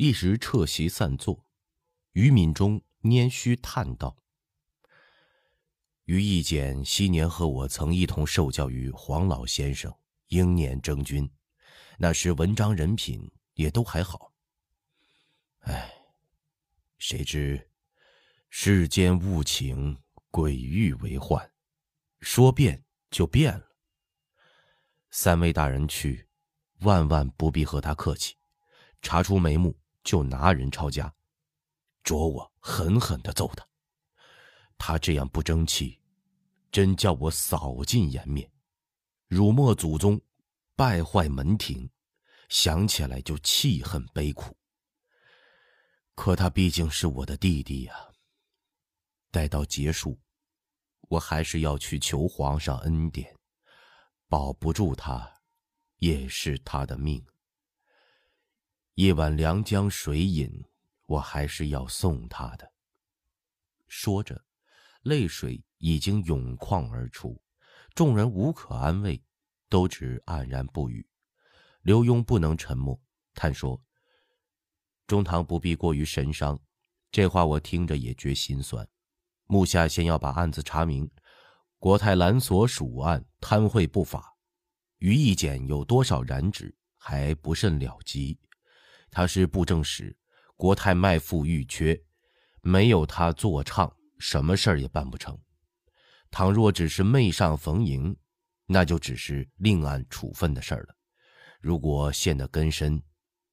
一时撤席散坐，于敏中拈须叹道：“于义简昔年和我曾一同受教于黄老先生，英年征军，那时文章人品也都还好。唉，谁知世间物情，鬼欲为患，说变就变了。三位大人去，万万不必和他客气，查出眉目。”就拿人抄家，捉我狠狠的揍他。他这样不争气，真叫我扫尽颜面，辱没祖宗，败坏门庭，想起来就气恨悲苦。可他毕竟是我的弟弟呀。待到结束，我还是要去求皇上恩典，保不住他，也是他的命。一碗凉江水饮，我还是要送他的。说着，泪水已经涌眶而出，众人无可安慰，都只黯然不语。刘墉不能沉默，叹说：“中堂不必过于神伤，这话我听着也觉心酸。目下先要把案子查明，国泰蓝所属案贪贿不法，于义简有多少染指，还不甚了及。”他是布政使，国泰卖富愈缺，没有他坐唱，什么事儿也办不成。倘若只是媚上逢迎，那就只是另案处分的事儿了。如果陷得根深，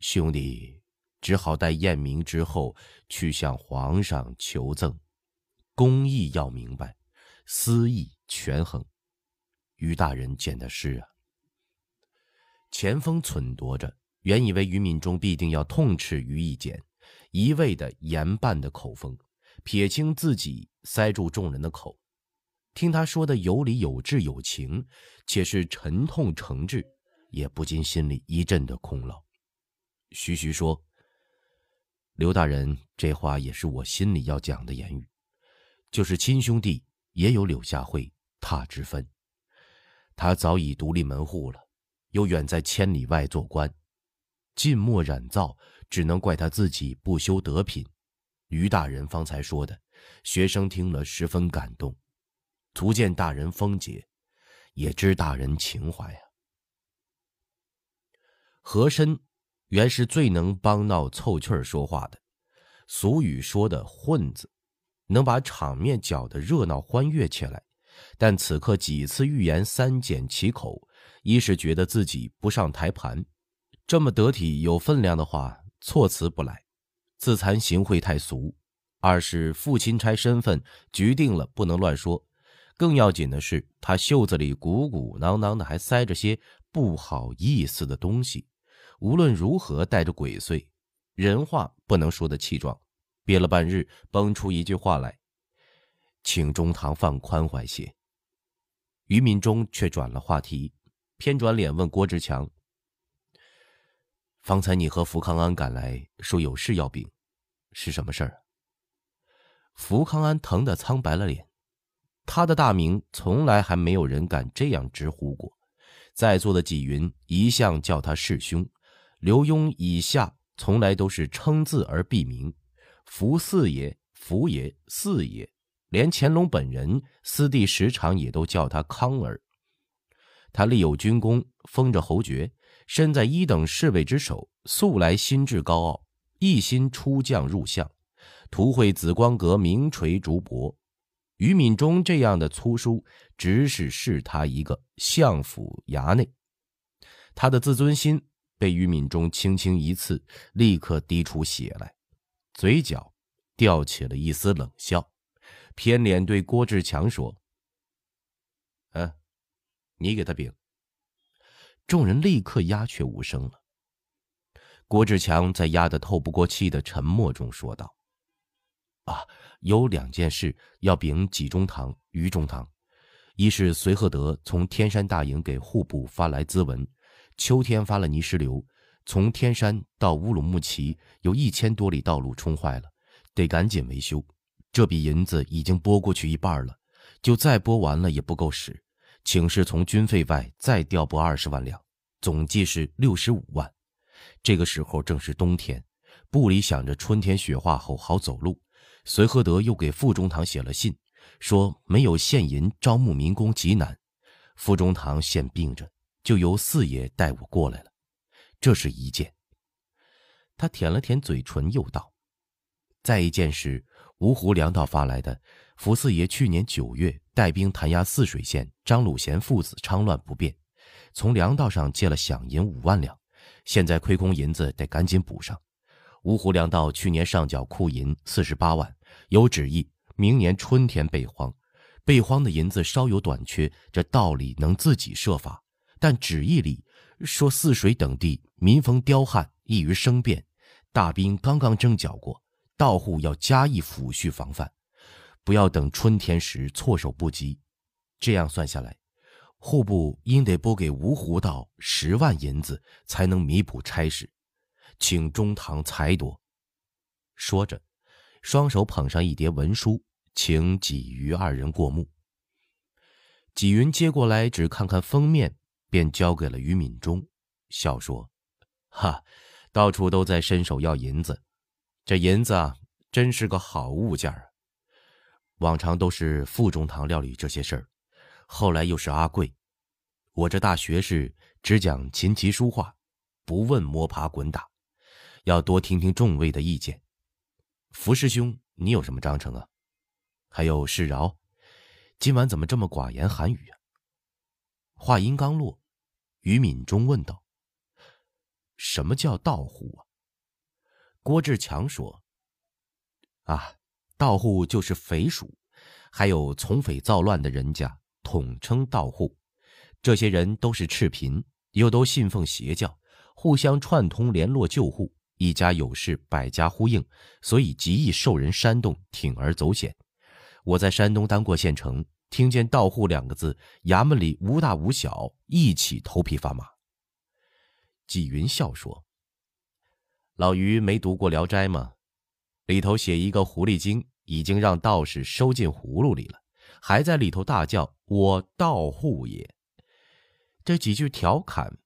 兄弟只好待验明之后去向皇上求赠。公义要明白，私义权衡。于大人见的是啊。钱锋忖度着。原以为于敏中必定要痛斥于义简，一味的严办的口风，撇清自己，塞住众人的口。听他说的有理有致有情，且是沉痛诚挚，也不禁心里一阵的空落。徐徐说：“刘大人，这话也是我心里要讲的言语，就是亲兄弟也有柳下惠他之分。他早已独立门户了，又远在千里外做官。”浸墨染皂，只能怪他自己不修德品。于大人方才说的，学生听了十分感动，足见大人风节，也知大人情怀啊。和珅原是最能帮闹凑趣儿说话的，俗语说的“混子”，能把场面搅得热闹欢悦起来。但此刻几次欲言三缄其口，一是觉得自己不上台盘。这么得体有分量的话，措辞不来，自惭行秽太俗；二是父亲差身份，局定了不能乱说。更要紧的是，他袖子里鼓鼓囊囊的还塞着些不好意思的东西，无论如何带着鬼祟，人话不能说的气壮。憋了半日，蹦出一句话来：“请中堂放宽怀些。”于敏中却转了话题，偏转脸问郭志强。方才你和福康安赶来，说有事要禀，是什么事儿？福康安疼得苍白了脸，他的大名从来还没有人敢这样直呼过，在座的纪云一向叫他师兄，刘墉以下从来都是称字而避名，福四爷、福爷、四爷，连乾隆本人私地时常也都叫他康儿。他立有军功，封着侯爵。身在一等侍卫之首，素来心志高傲，一心出将入相，图绘紫光阁名垂竹帛。于敏中这样的粗书，只是是他一个相府衙内，他的自尊心被于敏中轻轻一刺，立刻滴出血来，嘴角吊起了一丝冷笑，偏脸对郭志强说：“嗯，你给他禀。”众人立刻鸦雀无声了。郭志强在压得透不过气的沉默中说道：“啊，有两件事要禀济中堂、于中堂。一是隋赫德从天山大营给户部发来咨文，秋天发了泥石流，从天山到乌鲁木齐有一千多里道路冲坏了，得赶紧维修。这笔银子已经拨过去一半了，就再拨完了也不够使。”请示从军费外再调拨二十万两，总计是六十五万。这个时候正是冬天，部里想着春天雪化后好走路，随和德又给傅中堂写了信，说没有现银招募民工极难。傅中堂现病着，就由四爷带我过来了。这是一件。他舔了舔嘴唇，又道：“再一件是芜湖粮道发来的。福四爷去年九月带兵弹压泗水县，张鲁贤父子昌乱不便，从粮道上借了饷银五万两，现在亏空银子，得赶紧补上。芜湖粮道去年上缴库银四十八万，有旨意明年春天备荒。备荒的银子稍有短缺，这道理能自己设法，但旨意里说泗水等地民风刁悍，易于生变。”大兵刚刚征剿过，道户要加以抚恤防范，不要等春天时措手不及。这样算下来，户部应得拨给芜湖道十万银子，才能弥补差事，请中堂裁夺。说着，双手捧上一叠文书，请纪瑜二人过目。纪云接过来，只看看封面，便交给了于敏中，笑说：“哈。”到处都在伸手要银子，这银子啊，真是个好物件儿。往常都是傅中堂料理这些事儿，后来又是阿贵。我这大学士只讲琴棋书画，不问摸爬滚打，要多听听众位的意见。福师兄，你有什么章程啊？还有世饶，今晚怎么这么寡言寒语啊？话音刚落，于敏中问道。什么叫道户啊？郭志强说：“啊，盗户就是匪属，还有从匪造乱的人家，统称盗户。这些人都是赤贫，又都信奉邪教，互相串通联络救护，一家有事百家呼应，所以极易受人煽动，铤而走险。我在山东当过县城，听见‘盗户’两个字，衙门里无大无小，一起头皮发麻。”纪云笑说：“老于没读过《聊斋》吗？里头写一个狐狸精，已经让道士收进葫芦里了，还在里头大叫‘我道户也’。这几句调侃，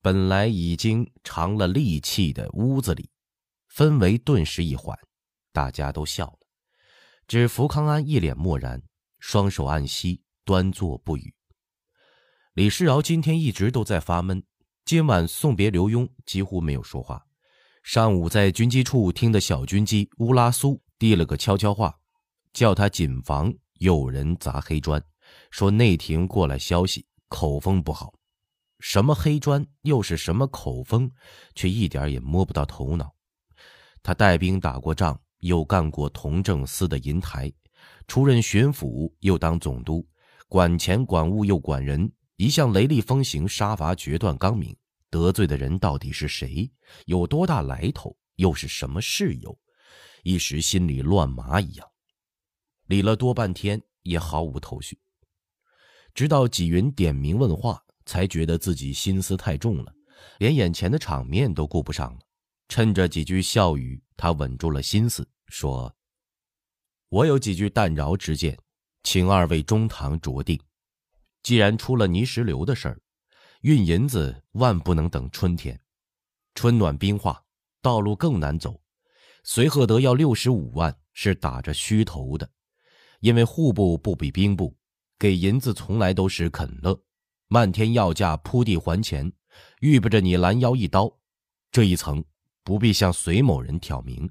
本来已经长了戾气的屋子里，氛围顿时一缓，大家都笑了。只福康安一脸漠然，双手按膝，端坐不语。李世尧今天一直都在发闷。”今晚送别刘墉，几乎没有说话。上午在军机处听的小军机乌拉苏递了个悄悄话，叫他谨防有人砸黑砖，说内廷过来消息，口风不好。什么黑砖，又是什么口风，却一点也摸不到头脑。他带兵打过仗，又干过同政司的银台，出任巡抚，又当总督，管钱管物又管人。一向雷厉风行、杀伐决断、刚明，得罪的人到底是谁？有多大来头？又是什么事由？一时心里乱麻一样，理了多半天也毫无头绪。直到纪云点名问话，才觉得自己心思太重了，连眼前的场面都顾不上了。趁着几句笑语，他稳住了心思，说：“我有几句淡饶之见，请二位中堂酌定。”既然出了泥石流的事儿，运银子万不能等春天。春暖冰化，道路更难走。随赫德要六十五万，是打着虚头的，因为户部不比兵部，给银子从来都是肯乐，漫天要价铺地还钱，预备着你拦腰一刀。这一层不必向隋某人挑明，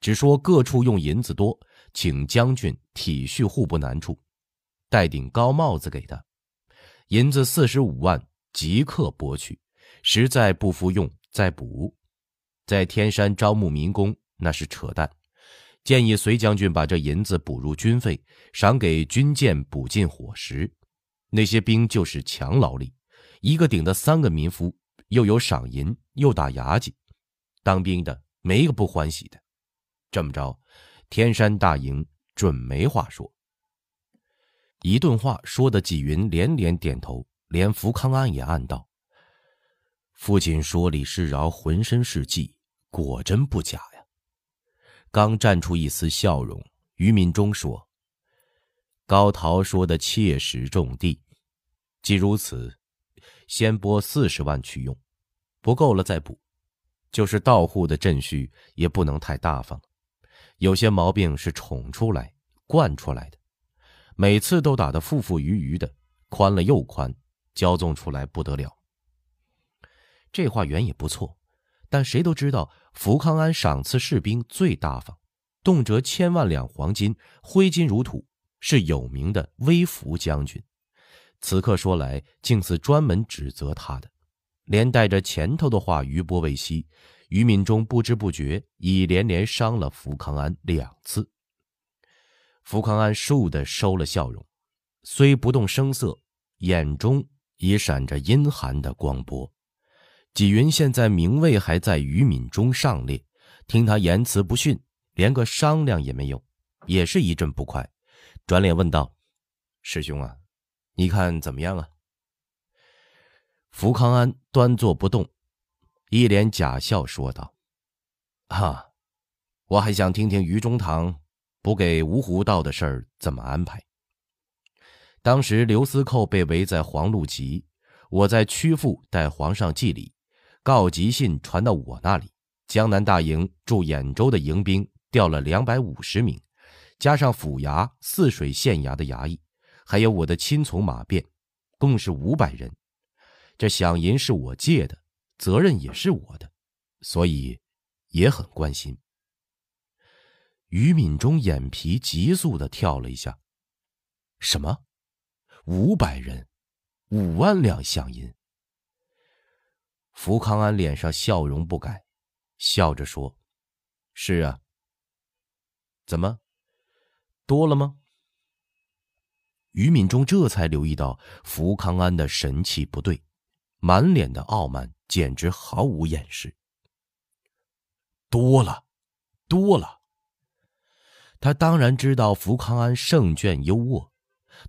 只说各处用银子多，请将军体恤户部难处，戴顶高帽子给他。银子四十五万，即刻拨去。实在不服用，再补。在天山招募民工，那是扯淡。建议隋将军把这银子补入军费，赏给军舰补进伙食。那些兵就是强劳力，一个顶的三个民夫，又有赏银，又打牙祭，当兵的没一个不欢喜的。这么着，天山大营准没话说。一顿话说的纪云连连点头，连福康安也暗道：“父亲说李世饶浑身是计，果真不假呀。”刚绽出一丝笑容，于敏中说：“高陶说的切实种地，既如此，先拨四十万去用，不够了再补。就是到户的阵序也不能太大方，有些毛病是宠出来、惯出来的，每次都打得富富余余的，宽了又宽，骄纵出来不得了。这话原也不错，但谁都知道福康安赏赐士兵最大方，动辄千万两黄金，挥金如土，是有名的微服将军。此刻说来，竟似专门指责他的。连带着前头的话余波未息，于敏中不知不觉已连连伤了福康安两次。福康安倏地收了笑容，虽不动声色，眼中已闪着阴寒的光波。纪云现在名位还在于敏中上列，听他言辞不逊，连个商量也没有，也是一阵不快，转脸问道：“师兄啊，你看怎么样啊？”福康安端坐不动，一脸假笑说道：“啊，我还想听听于中堂补给芜湖道的事儿怎么安排。当时刘司寇被围在黄鹿集，我在曲阜代皇上祭礼，告急信传到我那里，江南大营驻兖州的营兵调了两百五十名，加上府衙、泗水县衙的衙役，还有我的亲从马便，共是五百人。”这饷银是我借的，责任也是我的，所以也很关心。于敏中眼皮急速的跳了一下，什么？五百人，五万两饷银？福康安脸上笑容不改，笑着说：“是啊。怎么，多了吗？”于敏中这才留意到福康安的神气不对。满脸的傲慢，简直毫无掩饰。多了，多了。他当然知道福康安胜券优渥，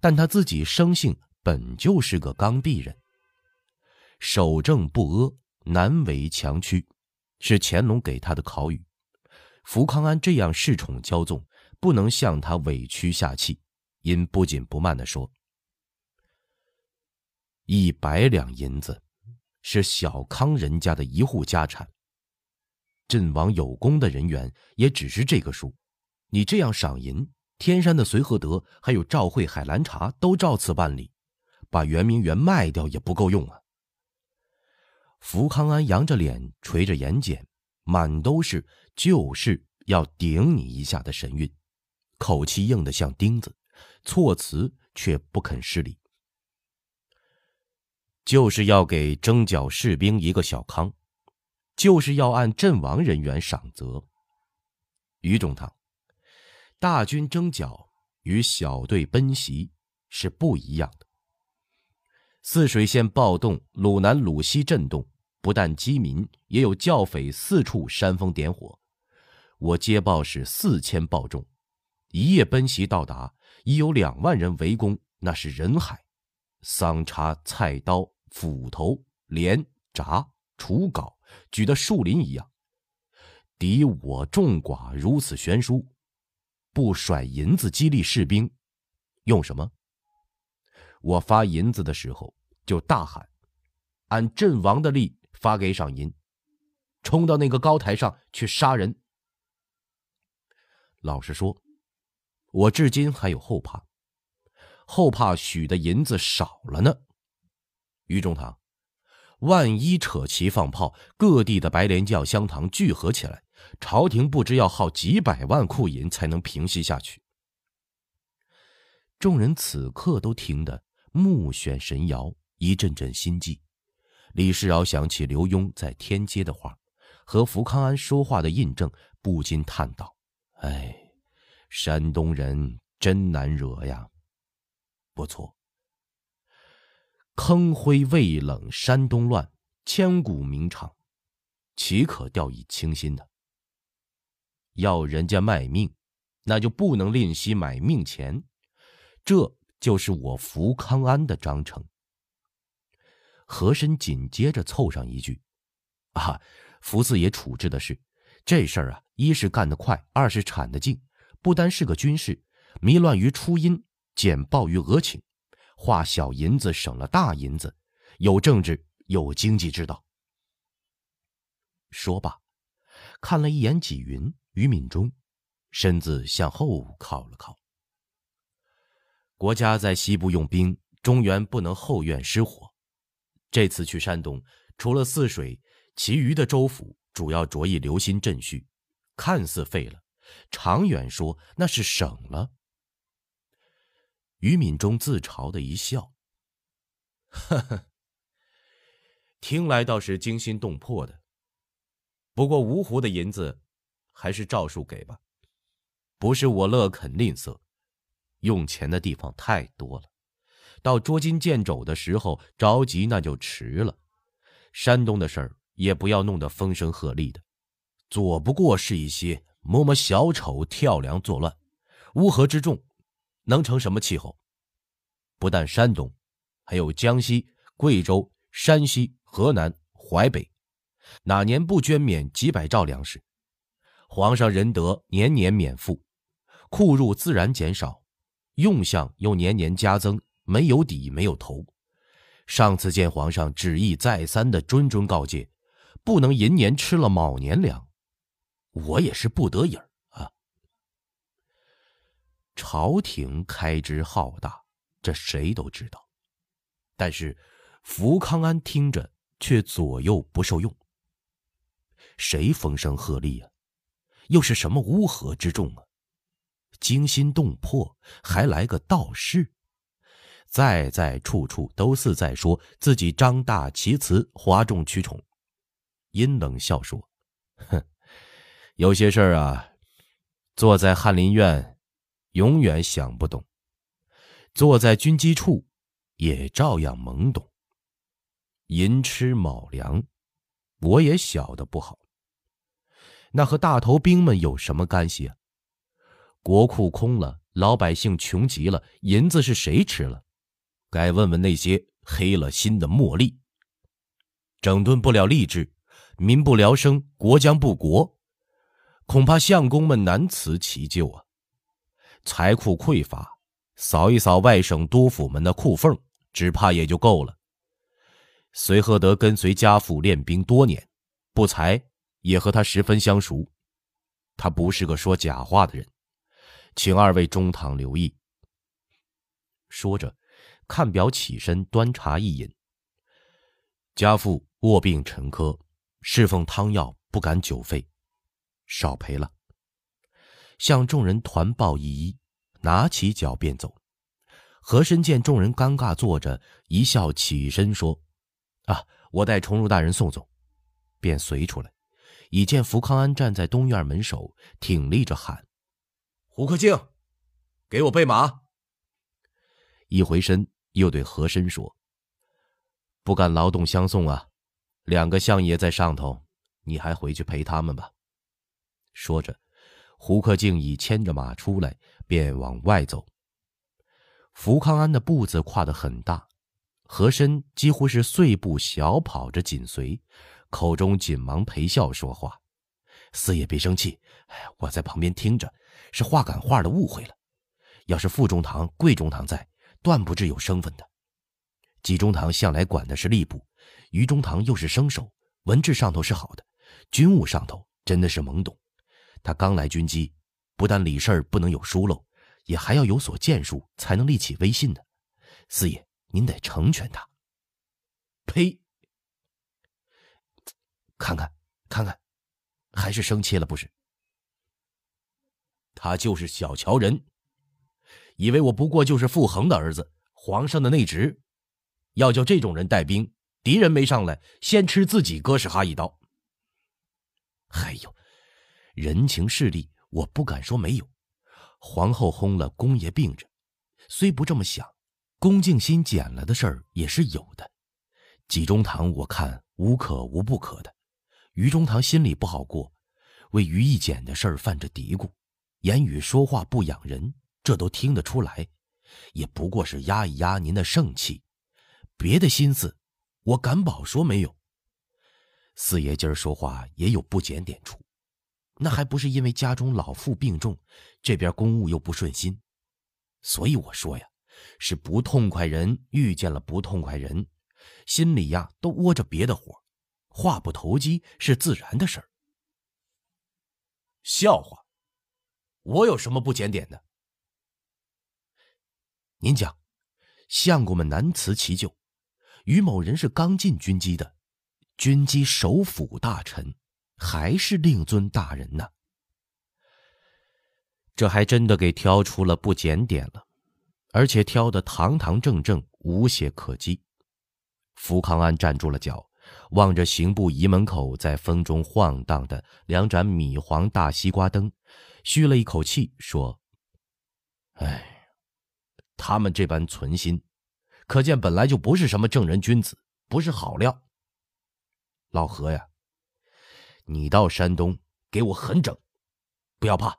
但他自己生性本就是个刚愎人，守正不阿，难为强屈，是乾隆给他的考语。福康安这样恃宠骄纵，不能向他委屈下气，因不紧不慢的说：“一百两银子。”是小康人家的一户家产。阵亡有功的人员也只是这个数，你这样赏银，天山的随和德还有赵慧海兰茶都照此办理，把圆明园卖掉也不够用啊。福康安扬着脸，垂着眼睑，满都是就是要顶你一下的神韵，口气硬得像钉子，措辞却不肯失礼。就是要给征剿士兵一个小康，就是要按阵亡人员赏责。于中堂，大军征剿与小队奔袭是不一样的。泗水县暴动，鲁南鲁西震动，不但饥民，也有教匪四处煽风点火。我接报是四千暴众，一夜奔袭到达，已有两万人围攻，那是人海，桑叉菜刀。斧头、镰、铡、锄镐举得树林一样，敌我众寡如此悬殊，不甩银子激励士兵，用什么？我发银子的时候就大喊：“按阵亡的例发给赏银，冲到那个高台上去杀人。”老实说，我至今还有后怕，后怕许的银子少了呢。于中堂，万一扯旗放炮，各地的白莲教香堂聚合起来，朝廷不知要耗几百万库银才能平息下去。众人此刻都听得目眩神摇，一阵阵心悸。李世尧想起刘墉在天街的话，和福康安说话的印证，不禁叹道：“哎，山东人真难惹呀。”不错。坑灰未冷，山东乱，千古名场，岂可掉以轻心呢？要人家卖命，那就不能吝惜买命钱。这就是我福康安的章程。和珅紧接着凑上一句：“啊，福四爷处置的是这事儿啊，一是干得快，二是铲得净。不单是个军事，迷乱于初音，简报于额请。”花小银子省了大银子，有政治有经济之道。说罢，看了一眼纪云、于敏中，身子向后靠了靠。国家在西部用兵，中原不能后院失火。这次去山东，除了泗水，其余的州府主要着意留心镇序，看似废了，长远说那是省了。于敏中自嘲的一笑，呵呵，听来倒是惊心动魄的。不过芜湖的银子，还是照数给吧，不是我乐肯吝啬，用钱的地方太多了，到捉襟见肘的时候着急那就迟了。山东的事儿也不要弄得风声鹤唳的，左不过是一些摸摸小丑、跳梁作乱，乌合之众。能成什么气候？不但山东，还有江西、贵州、山西、河南、淮北，哪年不捐免几百兆粮食？皇上仁德，年年免赋，库入自然减少，用项又年年加增，没有底，没有头。上次见皇上旨意再三的谆谆告诫，不能寅年吃了卯年粮，我也是不得已儿啊。朝廷开支浩大，这谁都知道。但是，福康安听着却左右不受用。谁风声鹤唳啊？又是什么乌合之众啊？惊心动魄，还来个道士，在在处处都似在说自己张大其词，哗众取宠。阴冷笑说：“哼，有些事儿啊，坐在翰林院。”永远想不懂，坐在军机处，也照样懵懂。寅吃卯粮，我也晓得不好。那和大头兵们有什么干系啊？国库空了，老百姓穷极了，银子是谁吃了？该问问那些黑了心的茉莉。整顿不了吏治，民不聊生，国将不国，恐怕相公们难辞其咎啊！财库匮乏，扫一扫外省督府们的库缝，只怕也就够了。隋和德跟随家父练兵多年，不才也和他十分相熟，他不是个说假话的人，请二位中堂留意。说着，看表起身端茶一饮。家父卧病沉疴，侍奉汤药不敢久废，少赔了。向众人团抱一一，拿起脚便走。和珅见众人尴尬坐着，一笑起身说：“啊，我代崇儒大人送送。”便随出来，已见福康安站在东院门首，挺立着喊：“胡克敬，给我备马。”一回身，又对和珅说：“不敢劳动相送啊，两个相爷在上头，你还回去陪他们吧。”说着。胡克敬已牵着马出来，便往外走。福康安的步子跨得很大，和珅几乎是碎步小跑着紧随，口中紧忙陪笑说话：“四爷别生气，我在旁边听着，是话赶话的误会了。要是副中堂、贵中堂在，断不至有生分的。纪中堂向来管的是吏部，于中堂又是生手，文治上头是好的，军务上头真的是懵懂。”他刚来军机，不但理事儿不能有疏漏，也还要有所建树，才能立起威信的。四爷，您得成全他。呸！看看，看看，还是生气了不是？他就是小瞧人，以为我不过就是傅恒的儿子，皇上的内侄。要叫这种人带兵，敌人没上来，先吃自己哥斯哈一刀。哎呦！人情势利，我不敢说没有。皇后轰了，公爷病着，虽不这么想，恭敬心减了的事儿也是有的。纪中堂我看无可无不可的，于中堂心里不好过，为于义简的事儿犯着嘀咕，言语说话不养人，这都听得出来，也不过是压一压您的盛气，别的心思，我敢保说没有。四爷今儿说话也有不检点处。那还不是因为家中老父病重，这边公务又不顺心，所以我说呀，是不痛快人遇见了不痛快人，心里呀都窝着别的火，话不投机是自然的事儿。笑话，我有什么不检点的？您讲，相公们难辞其咎，于某人是刚进军机的，军机首辅大臣，还是令尊大人呢？这还真的给挑出了不检点了，而且挑的堂堂正正，无懈可击。福康安站住了脚，望着刑部仪门口在风中晃荡的两盏米黄大西瓜灯，吁了一口气，说：“哎，他们这般存心，可见本来就不是什么正人君子，不是好料。老何呀，你到山东给我狠整，不要怕。”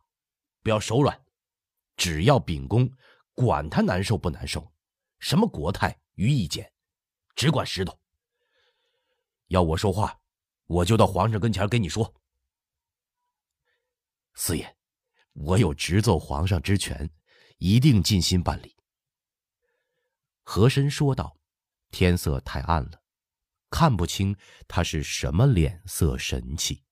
不要手软，只要秉公，管他难受不难受，什么国泰、于义简，只管石头。要我说话，我就到皇上跟前跟你说。四爷，我有直奏皇上之权，一定尽心办理。和珅说道：“天色太暗了，看不清他是什么脸色神气。”